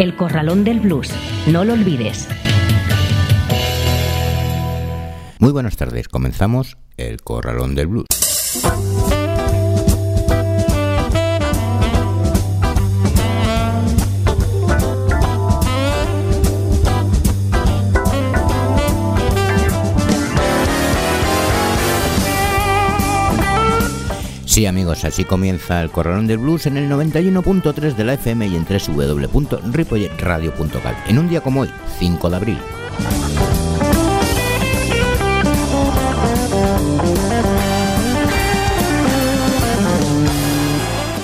El Corralón del Blues. No lo olvides. Muy buenas tardes, comenzamos El Corralón del Blues. Sí amigos, así comienza el Corralón del Blues en el 91.3 de la FM y en www.ripolletradio.cal en un día como hoy, 5 de abril.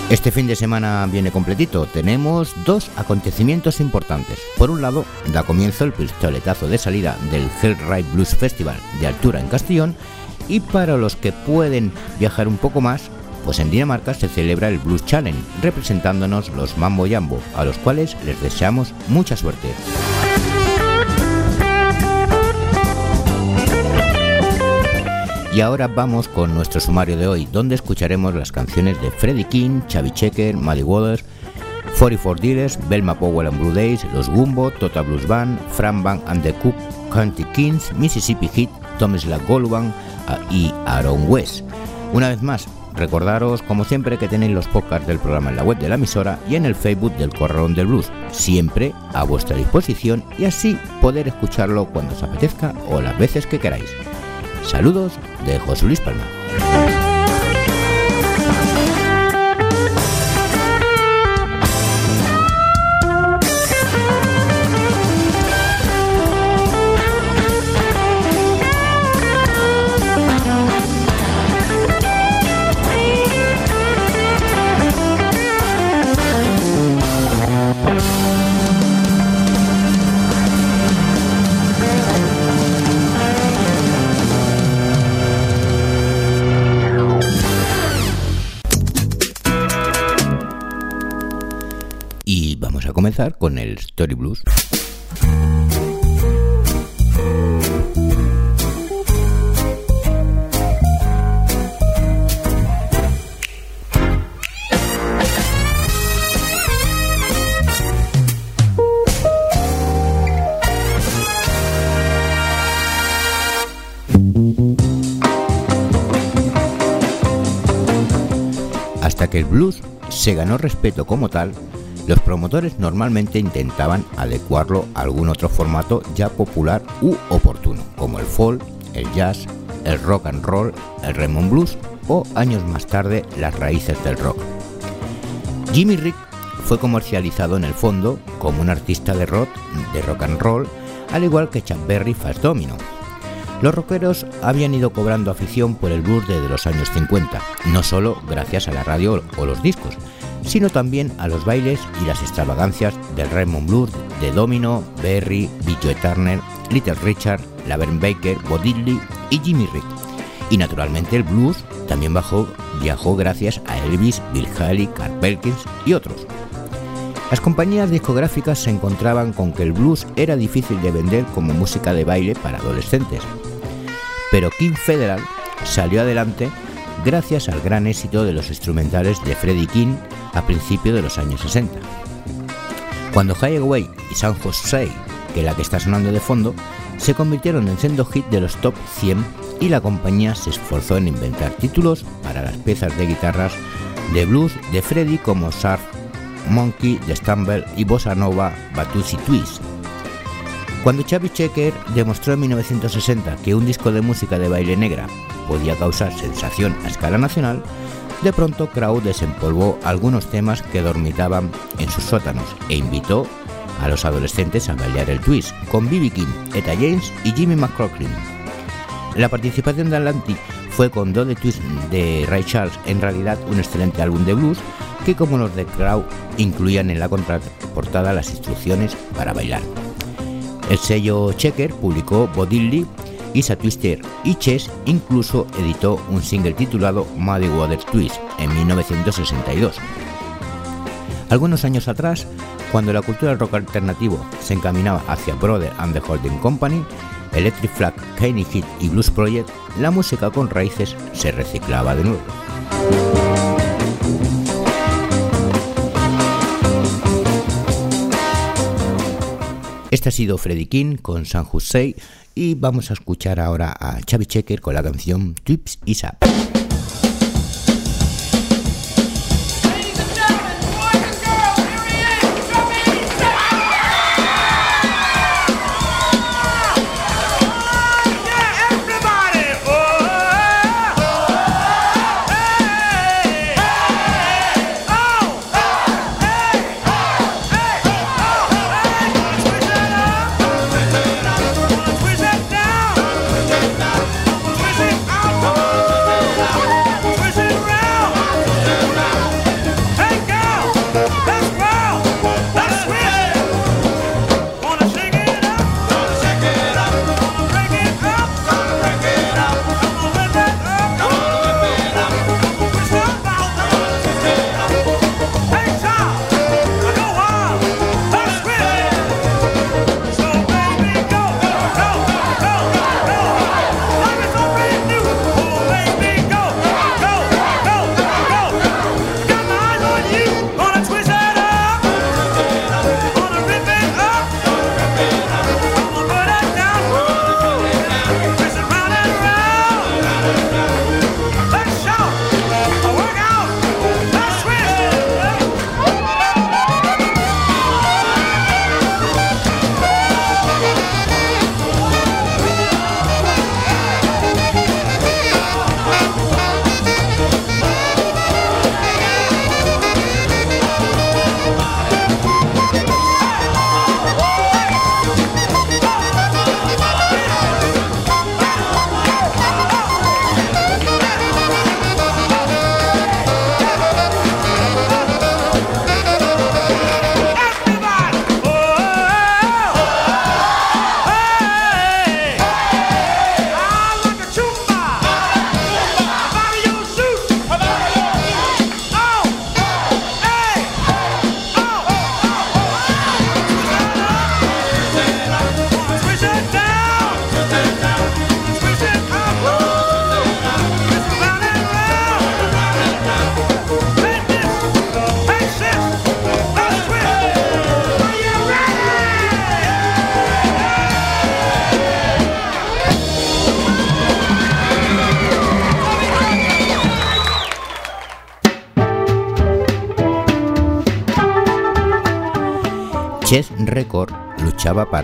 Este fin de semana viene completito. Tenemos dos acontecimientos importantes. Por un lado, da comienzo el pistoletazo de salida del Hellride Blues Festival de altura en Castellón y para los que pueden viajar un poco más, pues en Dinamarca se celebra el Blues Challenge, representándonos los Mambo Jambo, a los cuales les deseamos mucha suerte. Y ahora vamos con nuestro sumario de hoy, donde escucharemos las canciones de Freddie King, Chavi Checker, Muddy Waters, 44 Dealers, Belma Powell and Blue Days, Los Gumbo, Tota Blues Band, Fran Band and the Cook County Kings, Mississippi Heat, Thomas Goldwyn ah, y Aaron West. Una vez más, recordaros como siempre que tenéis los podcasts del programa en la web de la emisora y en el Facebook del Corralón del Blues, siempre a vuestra disposición y así poder escucharlo cuando os apetezca o las veces que queráis. Saludos de José Luis Palma. Con el Story Blues. Hasta que el blues se ganó respeto como tal, los promotores normalmente intentaban adecuarlo a algún otro formato ya popular u oportuno, como el folk, el jazz, el rock and roll, el Raymond Blues o años más tarde las raíces del rock. Jimmy Rick fue comercializado en el fondo como un artista de rock, de rock and roll, al igual que Chuck Berry Fast Domino. Los rockeros habían ido cobrando afición por el blues desde los años 50, no solo gracias a la radio o los discos, sino también a los bailes y las extravagancias del Raymond Blues, de Domino, Berry, Joe Turner, Little Richard, Laverne Baker, Bo y Jimmy Rick. Y naturalmente el blues también bajó, viajó gracias a Elvis, Bill Haley, Carl Perkins y otros. Las compañías discográficas se encontraban con que el blues era difícil de vender como música de baile para adolescentes. Pero King Federal salió adelante gracias al gran éxito de los instrumentales de Freddie King a principios de los años 60. Cuando Highway y San Jose, que es la que está sonando de fondo, se convirtieron en sendo hit de los top 100 y la compañía se esforzó en inventar títulos para las piezas de guitarras de blues de Freddie como Sharp Monkey, The Stumble y Bossa Nova, Batusi Twist. Cuando Chavi Checker demostró en 1960 que un disco de música de baile negra podía causar sensación a escala nacional, de pronto Crow desempolvó algunos temas que dormitaban en sus sótanos e invitó a los adolescentes a bailar el twist con B.B. King, Etta James y Jimmy McCrockrin. La participación de Atlantic fue con Do the Twist de Ray Charles, en realidad un excelente álbum de blues, que como los de Crow incluían en la contraportada las instrucciones para bailar. El sello Checker publicó Bodilly, Isa Twister y Chess incluso editó un single titulado Muddy Water Twist en 1962. Algunos años atrás, cuando la cultura del rock alternativo se encaminaba hacia Brother and the Holding Company, Electric Flag, Kenny Hit y Blues Project, la música con raíces se reciclaba de nuevo. Este ha sido Freddy King con San Jose y vamos a escuchar ahora a Chavi Checker con la canción Tips y Sap.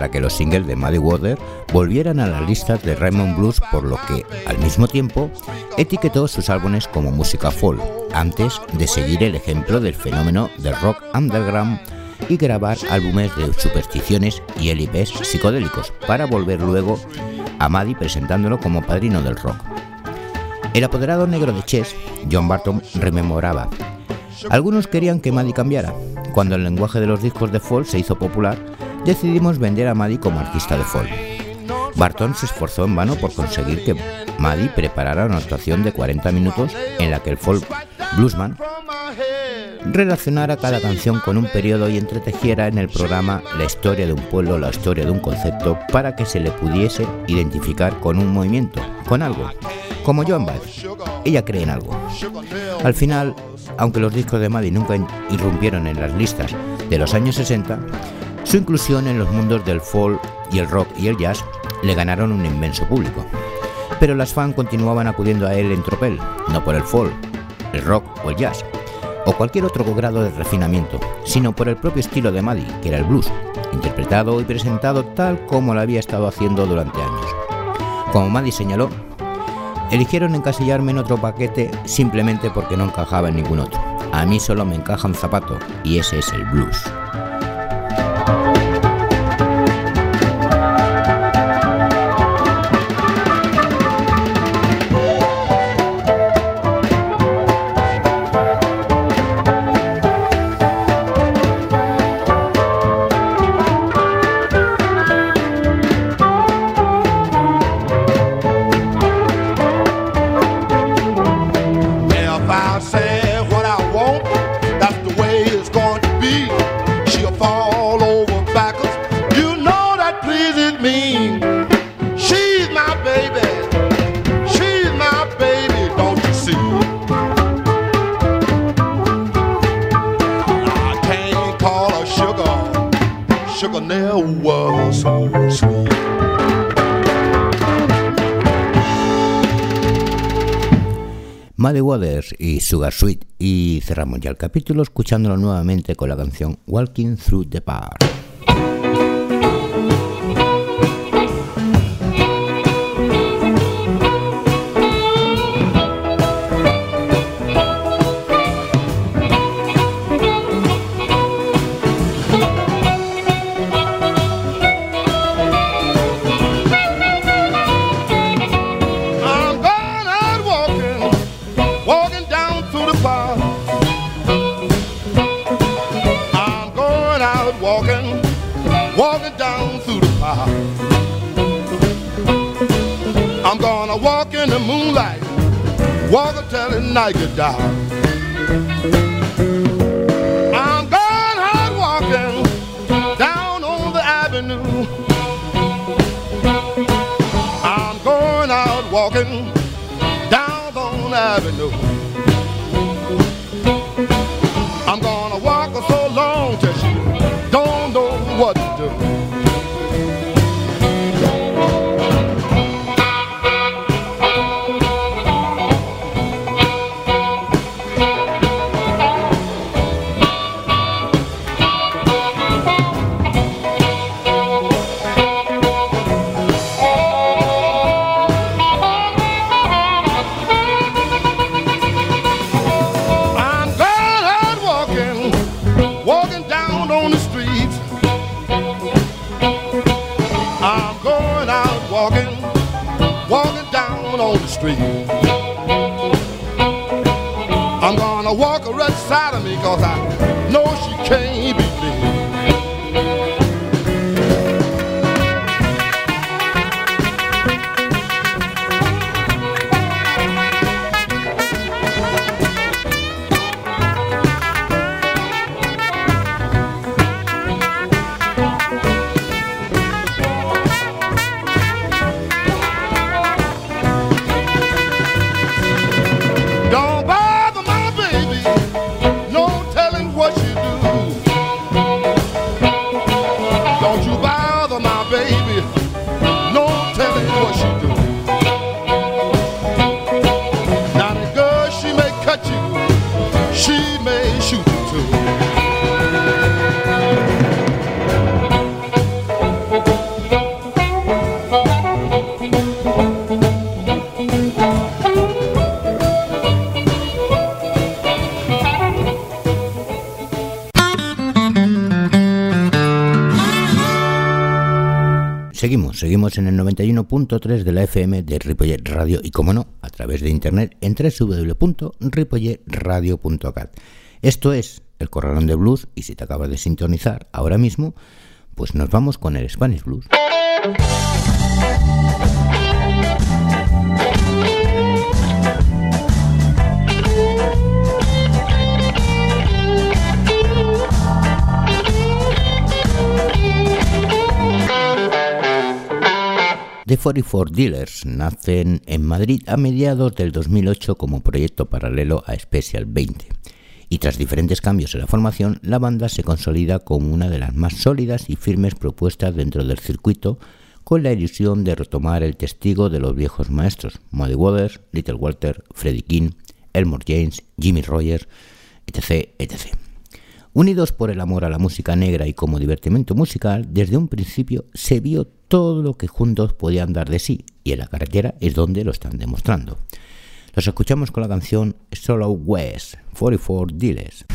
Para que los singles de Muddy Water volvieran a las listas de Raymond Blues, por lo que, al mismo tiempo, etiquetó sus álbumes como música folk, antes de seguir el ejemplo del fenómeno del rock underground y grabar álbumes de supersticiones y LPs psicodélicos, para volver luego a Muddy presentándolo como padrino del rock. El apoderado negro de Chess, John Barton, rememoraba algunos querían que Maddie cambiara. Cuando el lenguaje de los discos de folk se hizo popular, decidimos vender a Maddie como artista de folk. Barton se esforzó en vano por conseguir que Maddie preparara una actuación de 40 minutos en la que el folk bluesman relacionara cada canción con un periodo y entretejiera en el programa la historia de un pueblo, la historia de un concepto, para que se le pudiese identificar con un movimiento, con algo, como Joan Baez. Ella cree en algo. Al final, aunque los discos de Maddie nunca irrumpieron en las listas de los años 60, su inclusión en los mundos del folk y el rock y el jazz le ganaron un inmenso público. Pero las fans continuaban acudiendo a él en tropel, no por el folk, el rock o el jazz, o cualquier otro grado de refinamiento, sino por el propio estilo de Maddie, que era el blues, interpretado y presentado tal como lo había estado haciendo durante años. Como Maddie señaló, Eligieron encasillarme en otro paquete simplemente porque no encajaba en ningún otro. A mí solo me encaja un zapato y ese es el blues. Muddy Waters y Sugar Sweet y cerramos ya el capítulo escuchándolo nuevamente con la canción Walking Through the Park. The get. I'm going out walking down on the avenue. I'm going out walking down on the avenue. I'm gonna walk so long till she don't know what to do. 감三.91.3 de la FM de Ripollet Radio y, como no, a través de internet en www.ripolletradio.cat. Esto es el Corralón de Blues y si te acabas de sintonizar ahora mismo, pues nos vamos con el Spanish Blues. 44 Dealers nacen en Madrid a mediados del 2008 como proyecto paralelo a Special 20 y tras diferentes cambios en la formación, la banda se consolida como una de las más sólidas y firmes propuestas dentro del circuito con la ilusión de retomar el testigo de los viejos maestros, Muddy Waters, Little Walter, Freddie King, Elmore James, Jimmy Rogers, etc. etc. Unidos por el amor a la música negra y como divertimento musical, desde un principio se vio todo lo que juntos podían dar de sí, y en la carretera es donde lo están demostrando. Los escuchamos con la canción Solo West, 44 Dealers.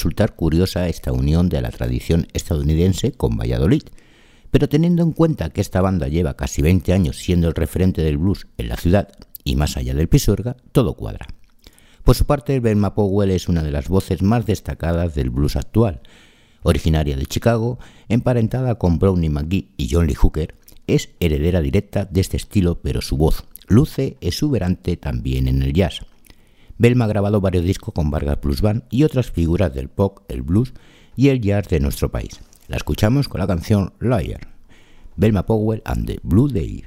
Resultar curiosa esta unión de la tradición estadounidense con Valladolid, pero teniendo en cuenta que esta banda lleva casi 20 años siendo el referente del blues en la ciudad y más allá del Pisuerga, todo cuadra. Por su parte, Belma Powell es una de las voces más destacadas del blues actual. Originaria de Chicago, emparentada con Brownie McGee y John Lee Hooker, es heredera directa de este estilo, pero su voz luce exuberante también en el jazz. Belma ha grabado varios discos con Vargas Blues Band y otras figuras del pop, el blues y el jazz de nuestro país. La escuchamos con la canción Liar. Belma Powell and the Blue Day.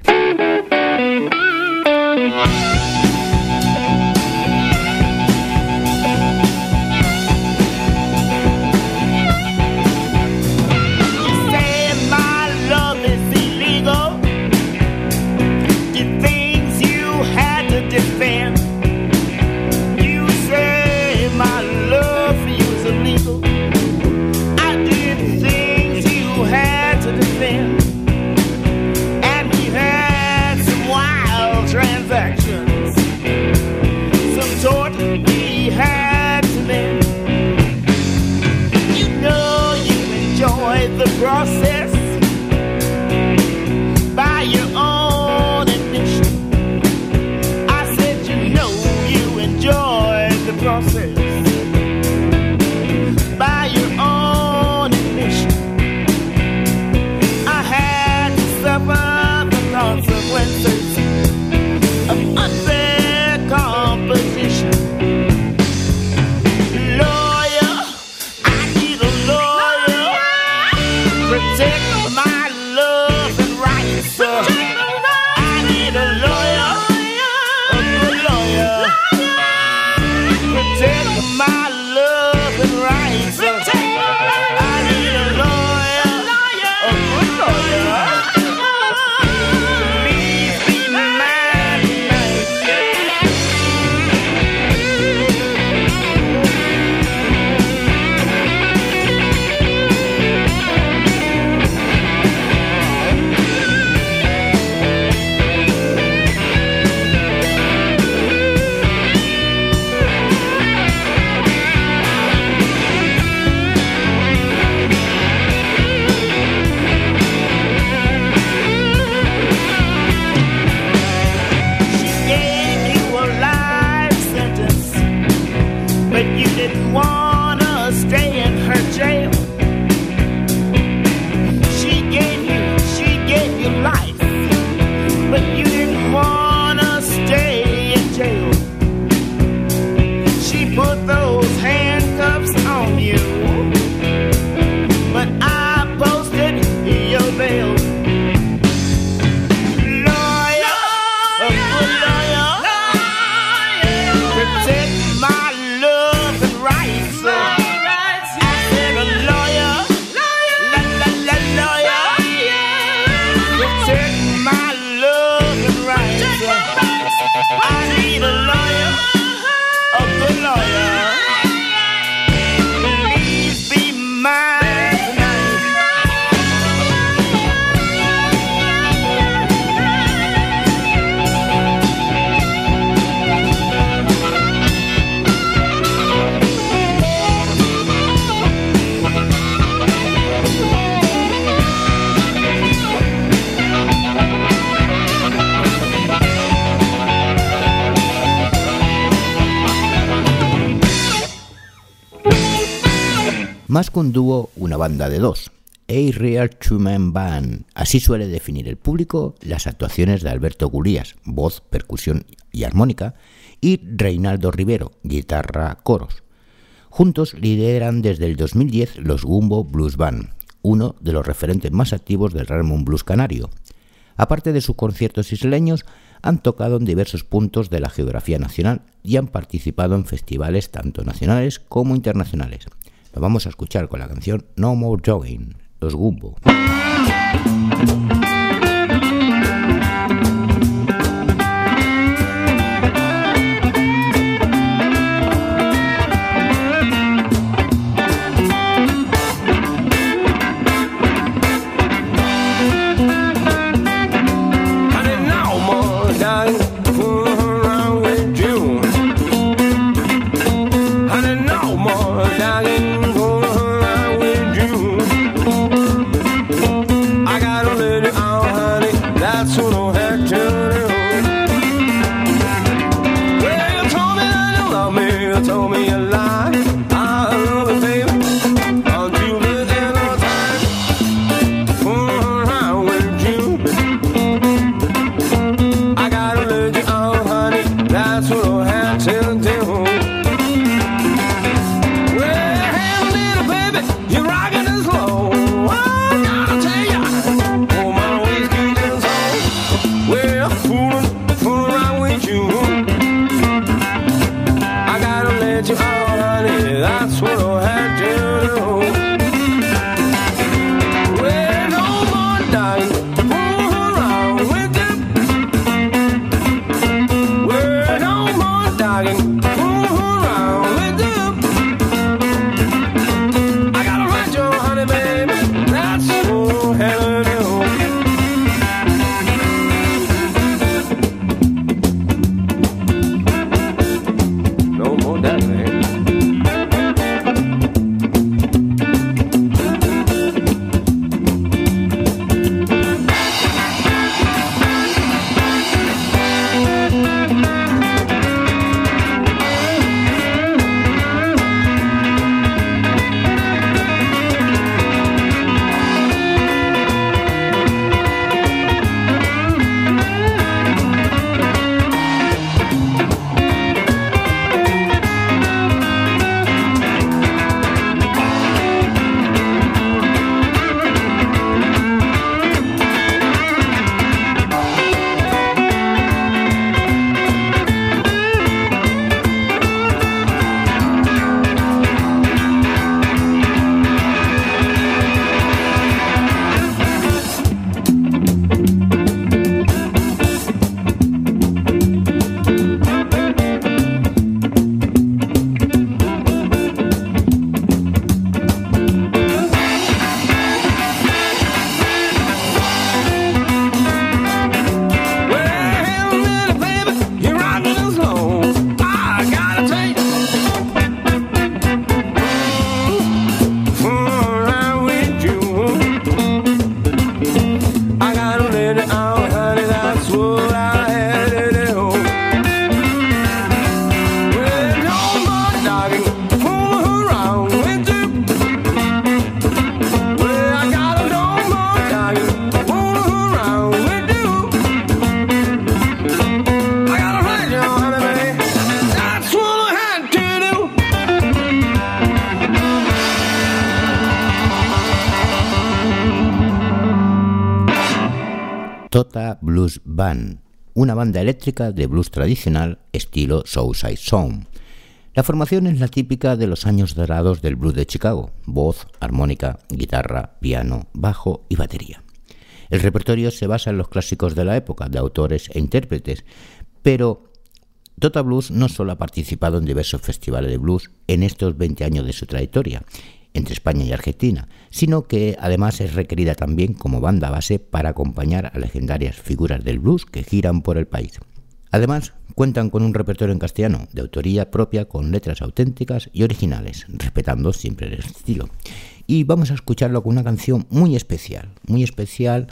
Más que un dúo, una banda de dos. A Real Two-Man Band. Así suele definir el público las actuaciones de Alberto Gulías, voz, percusión y armónica, y Reinaldo Rivero, guitarra, coros. Juntos lideran desde el 2010 los Gumbo Blues Band, uno de los referentes más activos del Ramon Blues canario. Aparte de sus conciertos isleños, han tocado en diversos puntos de la geografía nacional y han participado en festivales tanto nacionales como internacionales. Lo vamos a escuchar con la canción No More Jogging, los Gumbo. Banda eléctrica de blues tradicional estilo Southside Sound. La formación es la típica de los años dorados del blues de Chicago, voz, armónica, guitarra, piano, bajo y batería. El repertorio se basa en los clásicos de la época, de autores e intérpretes, pero Tota Blues no solo ha participado en diversos festivales de blues en estos 20 años de su trayectoria, entre España y Argentina, sino que además es requerida también como banda base para acompañar a legendarias figuras del blues que giran por el país. Además, cuentan con un repertorio en castellano de autoría propia con letras auténticas y originales, respetando siempre el estilo. Y vamos a escucharlo con una canción muy especial, muy especial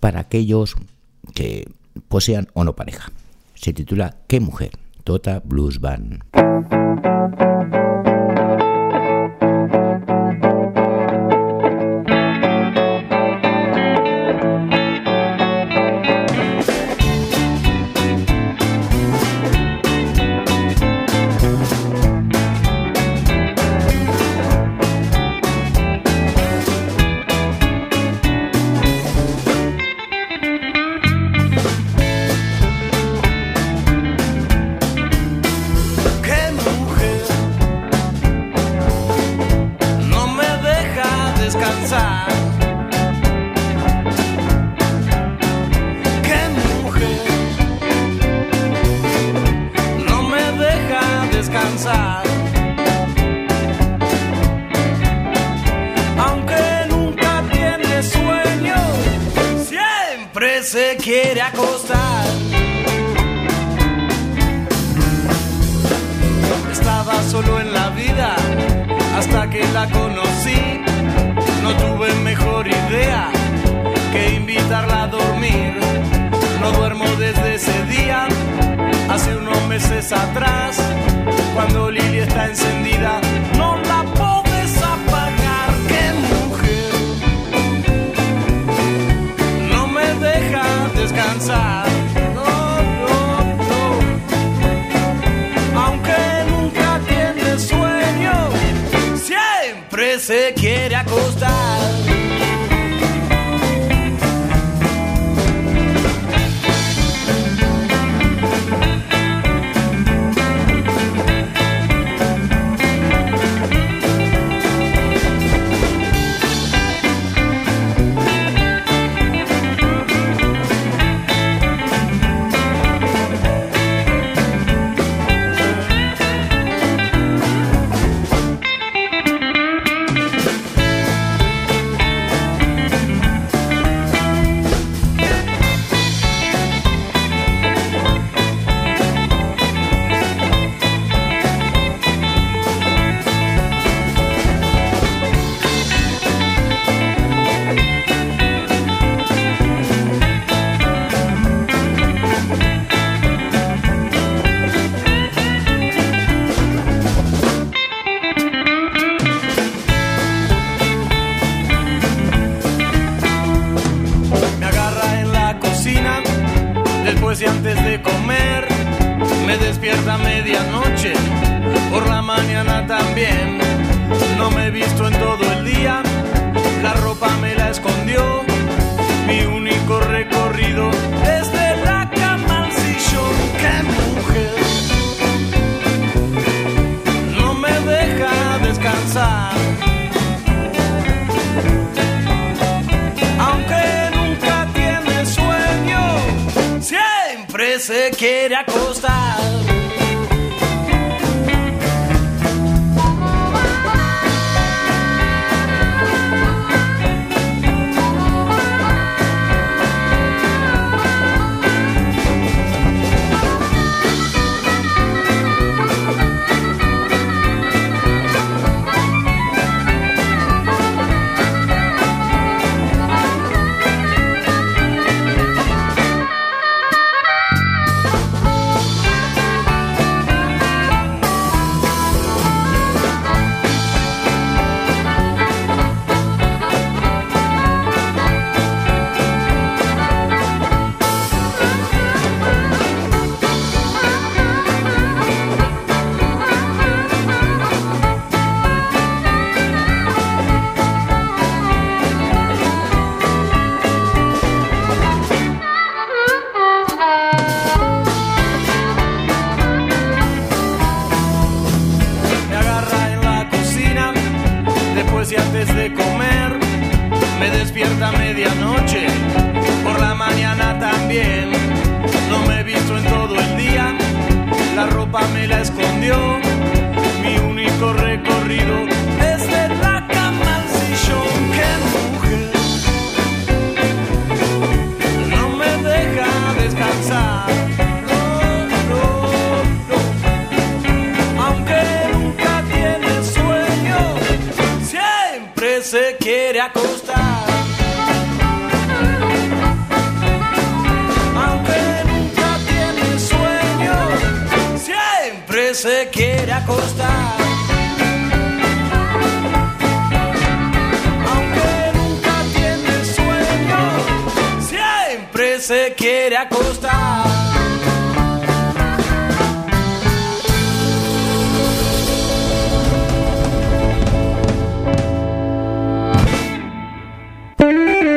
para aquellos que posean o no pareja. Se titula ¿Qué mujer? Tota Blues Band.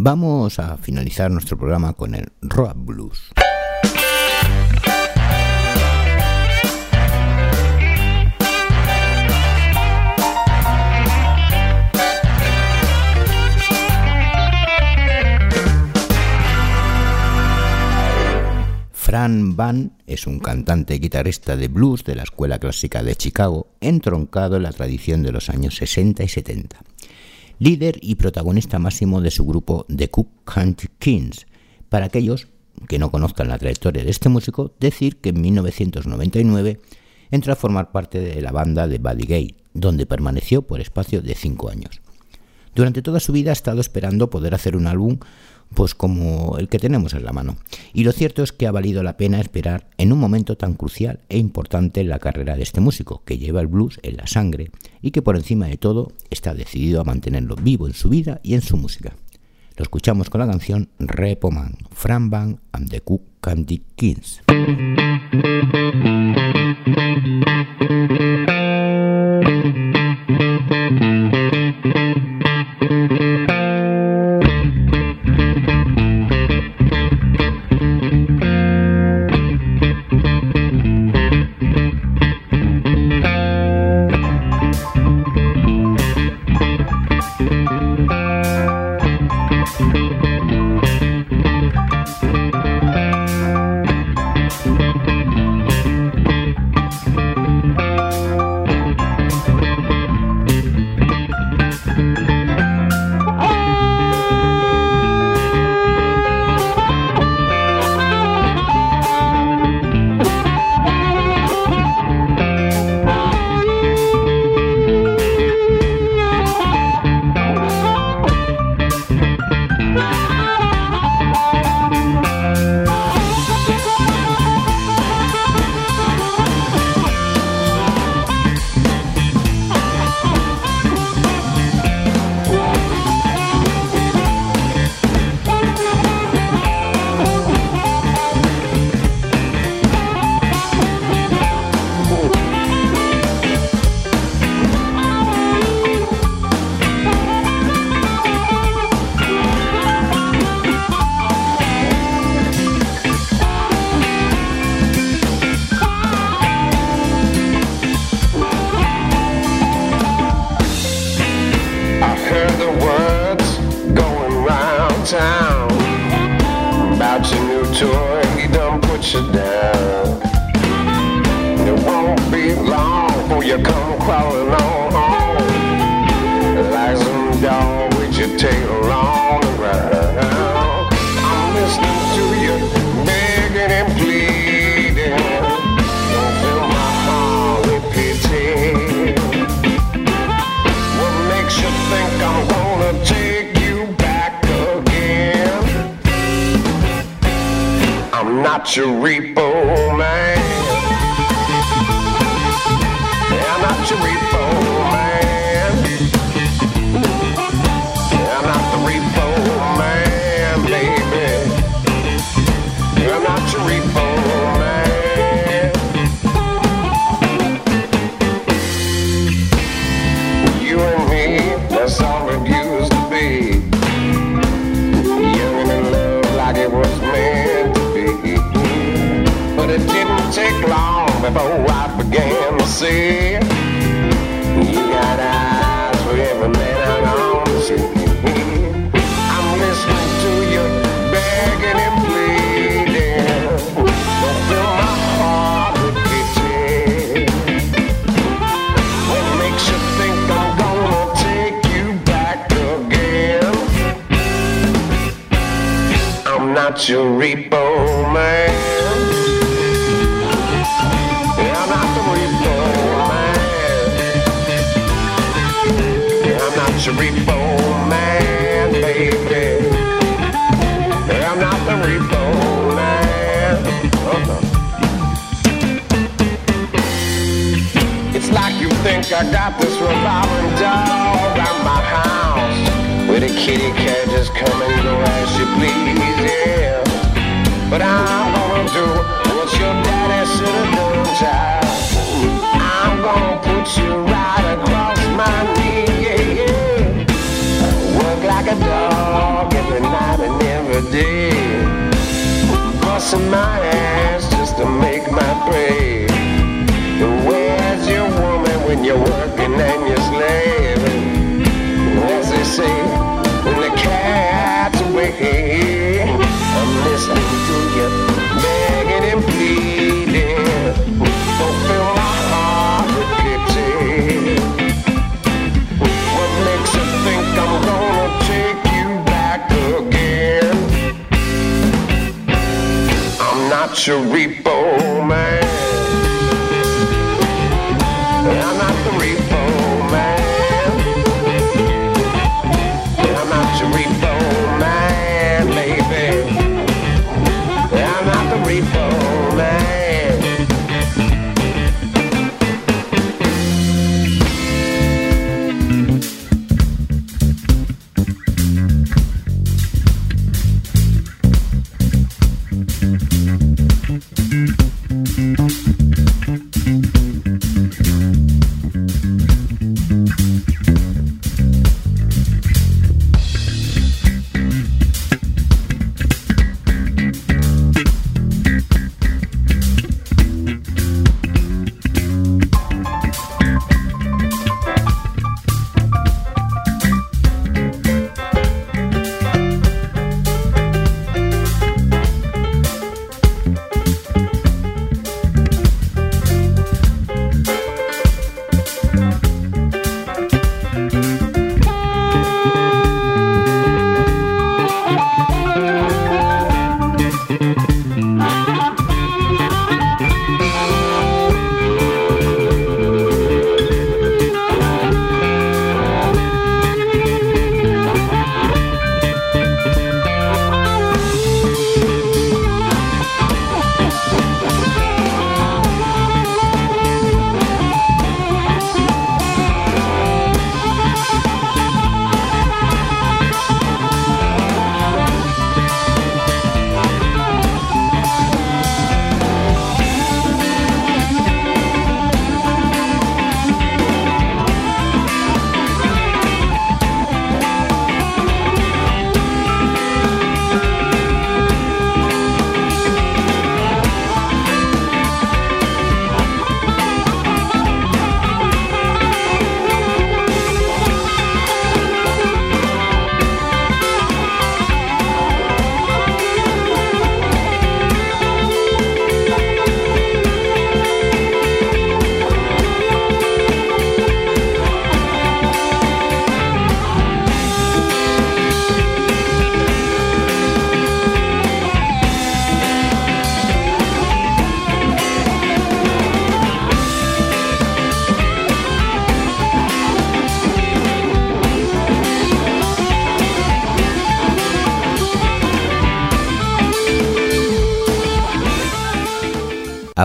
Vamos a finalizar nuestro programa con el rock blues. Fran Van es un cantante y guitarrista de blues de la Escuela Clásica de Chicago, entroncado en la tradición de los años 60 y 70. Líder y protagonista máximo de su grupo The Cook Country Kings. Para aquellos que no conozcan la trayectoria de este músico, decir que en 1999 entró a formar parte de la banda de Buddy Gay, donde permaneció por espacio de cinco años. Durante toda su vida ha estado esperando poder hacer un álbum pues como el que tenemos en la mano. Y lo cierto es que ha valido la pena esperar en un momento tan crucial e importante en la carrera de este músico, que lleva el blues en la sangre y que por encima de todo está decidido a mantenerlo vivo en su vida y en su música. Lo escuchamos con la canción Repoman, Fran Van and the Cook Candy Kings. you come crawling on, on like some dog with your tail long around. I'm listening to you begging and pleading. Don't fill my heart with pity. What makes you think I'm gonna take you back again? I'm not your repo man. see. You got eyes for every man I don't see. I'm listening to you begging and pleading. Don't fill my heart with pity. What makes you think I'm gonna take you back again? I'm not your reaper. think I got this revolving doll around my house Where the kitty cat just come and go as she please, yeah. But I'm gonna do what your daddy should've done, child. I'm gonna put you right across my knee, yeah, yeah. Work like a dog every night and every day. Busting my ass just to make my bread. The way when you're working and you're slaving? As they say, when the cat's away, I'm listening to you, begging and pleading. Fulfill my heart with pity. What makes you think I'm gonna take you back again? I'm not your repo man.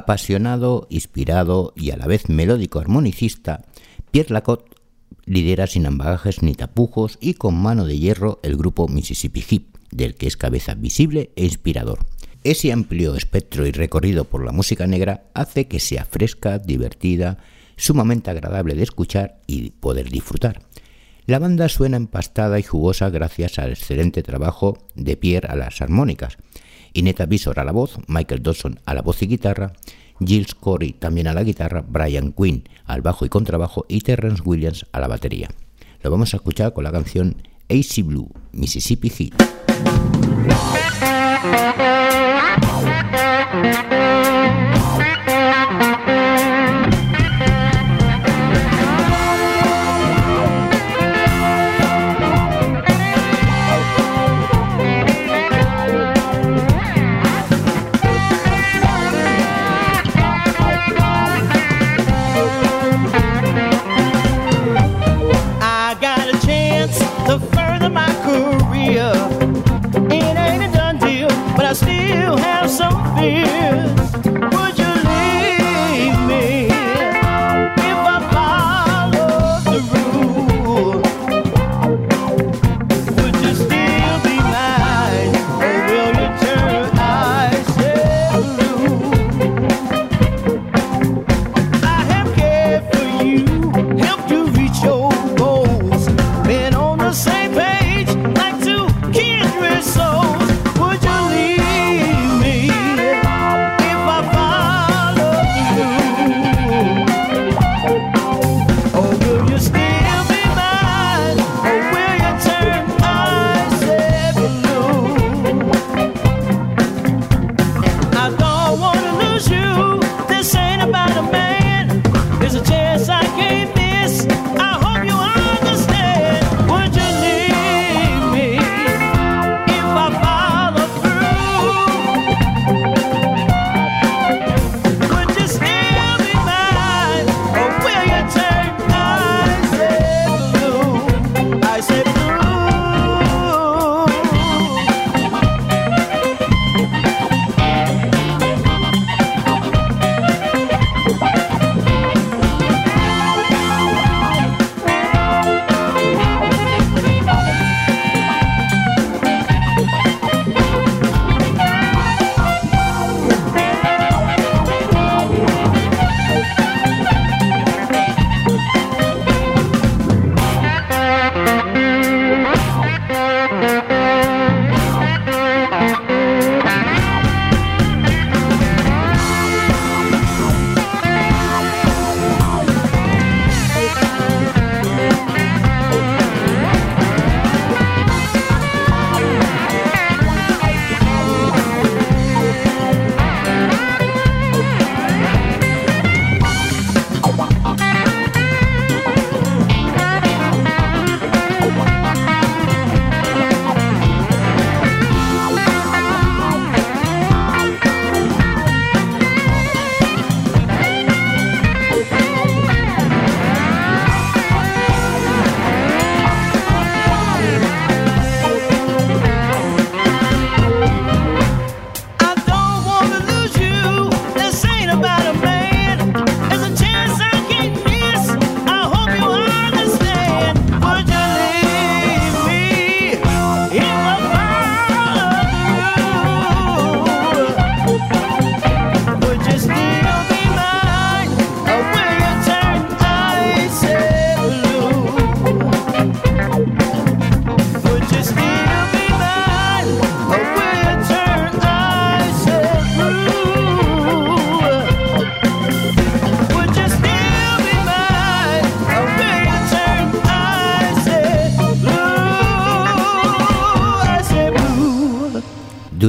Apasionado, inspirado y a la vez melódico armonicista, Pierre Lacotte lidera sin ambagajes ni tapujos y con mano de hierro el grupo Mississippi Hip, del que es cabeza visible e inspirador. Ese amplio espectro y recorrido por la música negra hace que sea fresca, divertida, sumamente agradable de escuchar y poder disfrutar. La banda suena empastada y jugosa gracias al excelente trabajo de Pierre a las armónicas, Ineta Visor a la voz, Michael Dawson a la voz y guitarra, Gilles Corey también a la guitarra, Brian Quinn al bajo y contrabajo y Terrence Williams a la batería. Lo vamos a escuchar con la canción AC Blue, Mississippi Heat. mm-hmm.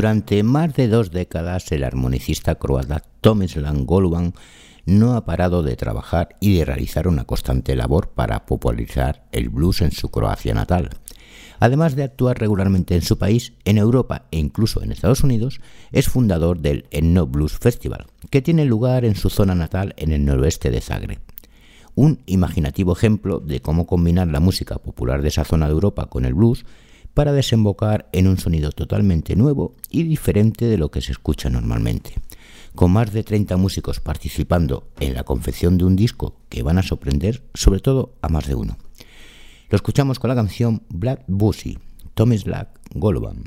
Durante más de dos décadas el armonicista croata Tomislav Goluban no ha parado de trabajar y de realizar una constante labor para popularizar el blues en su Croacia natal. Además de actuar regularmente en su país, en Europa e incluso en Estados Unidos, es fundador del Enno Blues Festival, que tiene lugar en su zona natal en el noroeste de Zagreb. Un imaginativo ejemplo de cómo combinar la música popular de esa zona de Europa con el blues para desembocar en un sonido totalmente nuevo y diferente de lo que se escucha normalmente. Con más de 30 músicos participando en la confección de un disco que van a sorprender sobre todo a más de uno. Lo escuchamos con la canción Black Bussy, Tomislav Golovan.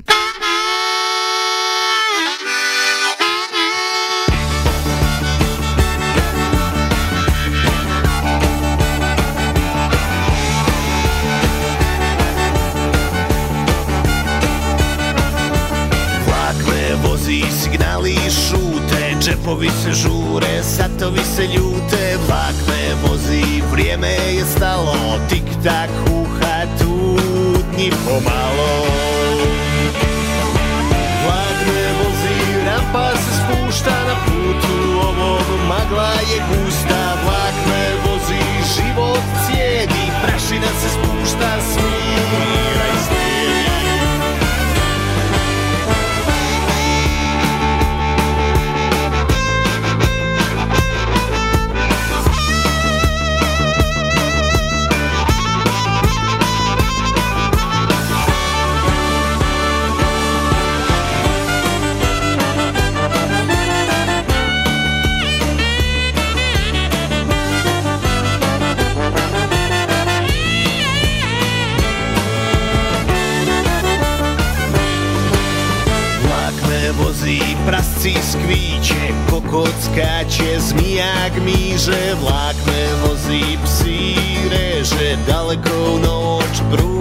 Kampovi se žure, satovi se ljute. Vlak me vozi, vrijeme je stalo. Tik tak huha tutnji pomalo. Vlak me vozi, rampa se spušta Na putu. Ovog magla je gusta. Vlak me vozi, život cijedi Prašina se spušta, smiraj prasci skvíče, kokot skáče, zmiják míře, vlak me vozí psí reže, dalekou noč prúka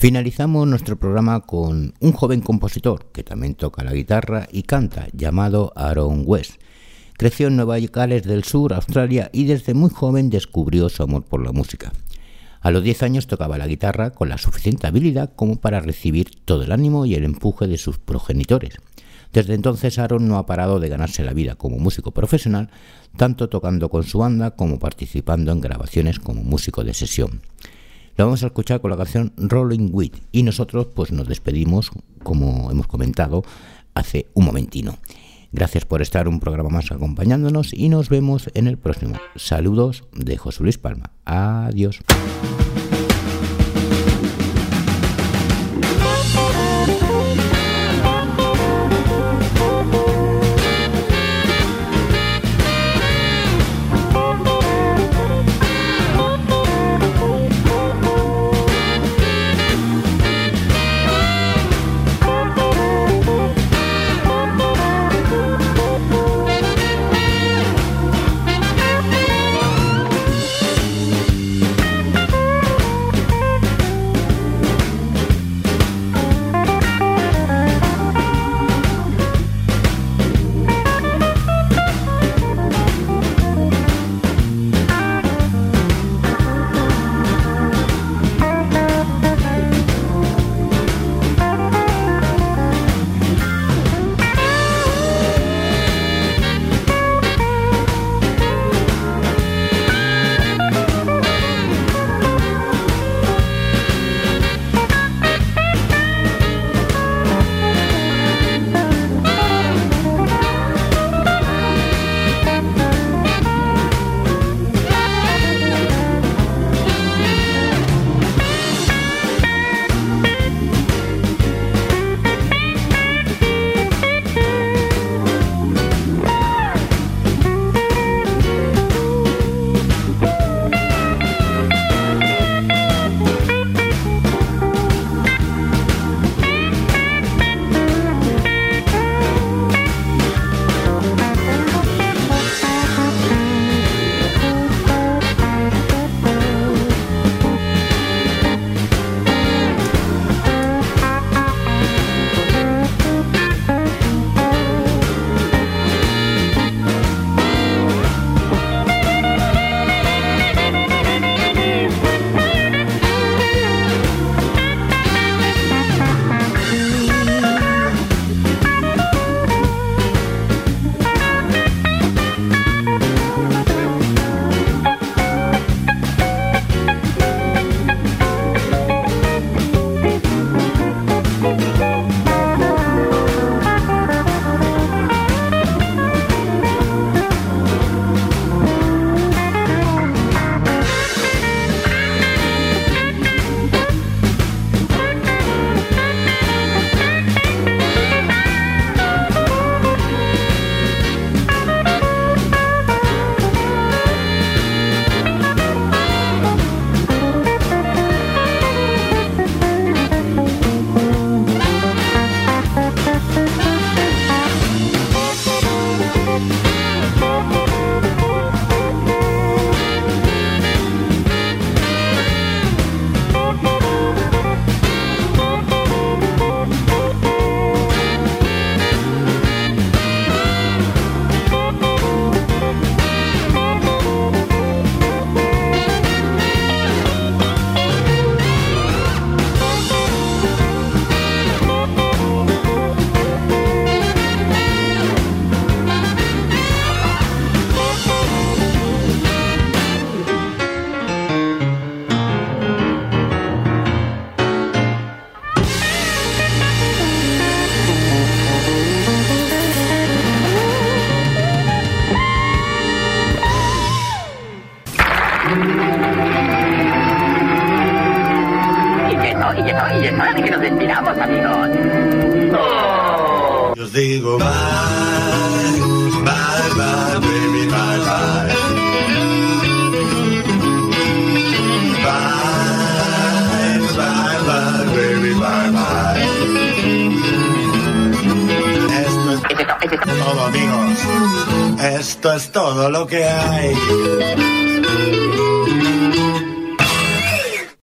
Finalizamos nuestro programa con un joven compositor que también toca la guitarra y canta, llamado Aaron West. Creció en Nueva Gales del Sur, Australia, y desde muy joven descubrió su amor por la música. A los 10 años tocaba la guitarra con la suficiente habilidad como para recibir todo el ánimo y el empuje de sus progenitores. Desde entonces Aaron no ha parado de ganarse la vida como músico profesional, tanto tocando con su banda como participando en grabaciones como músico de sesión. Lo vamos a escuchar con la canción Rolling With y nosotros pues nos despedimos, como hemos comentado, hace un momentino. Gracias por estar un programa más acompañándonos y nos vemos en el próximo. Saludos de José Luis Palma. Adiós.